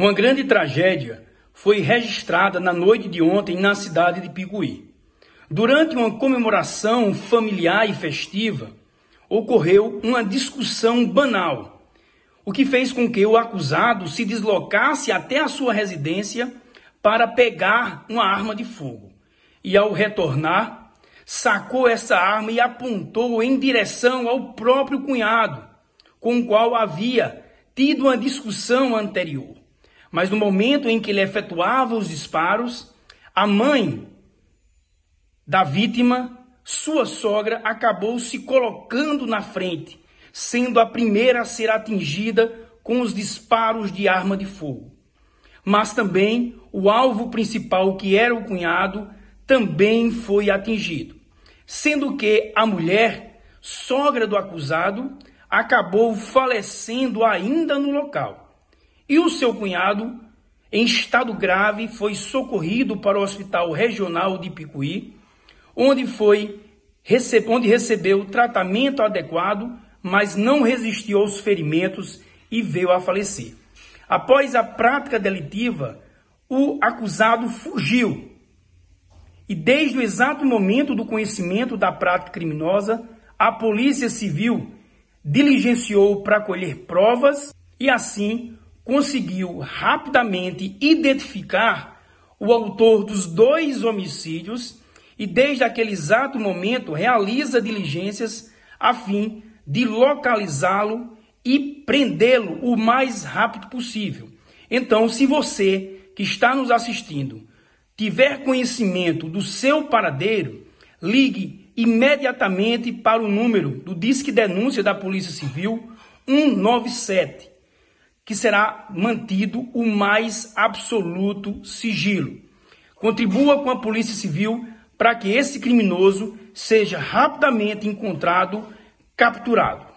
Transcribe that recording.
Uma grande tragédia foi registrada na noite de ontem na cidade de Picuí. Durante uma comemoração familiar e festiva, ocorreu uma discussão banal, o que fez com que o acusado se deslocasse até a sua residência para pegar uma arma de fogo. E ao retornar, sacou essa arma e apontou em direção ao próprio cunhado, com o qual havia tido uma discussão anterior. Mas no momento em que ele efetuava os disparos, a mãe da vítima, sua sogra, acabou se colocando na frente, sendo a primeira a ser atingida com os disparos de arma de fogo. Mas também o alvo principal, que era o cunhado, também foi atingido, sendo que a mulher, sogra do acusado, acabou falecendo ainda no local e o seu cunhado, em estado grave, foi socorrido para o Hospital Regional de Picuí, onde foi onde recebeu tratamento adequado, mas não resistiu aos ferimentos e veio a falecer. Após a prática delitiva, o acusado fugiu. E desde o exato momento do conhecimento da prática criminosa, a Polícia Civil diligenciou para colher provas e assim conseguiu rapidamente identificar o autor dos dois homicídios e, desde aquele exato momento, realiza diligências a fim de localizá-lo e prendê-lo o mais rápido possível. Então, se você que está nos assistindo tiver conhecimento do seu paradeiro, ligue imediatamente para o número do Disque Denúncia da Polícia Civil 197 que será mantido o mais absoluto sigilo. Contribua com a Polícia Civil para que esse criminoso seja rapidamente encontrado, capturado.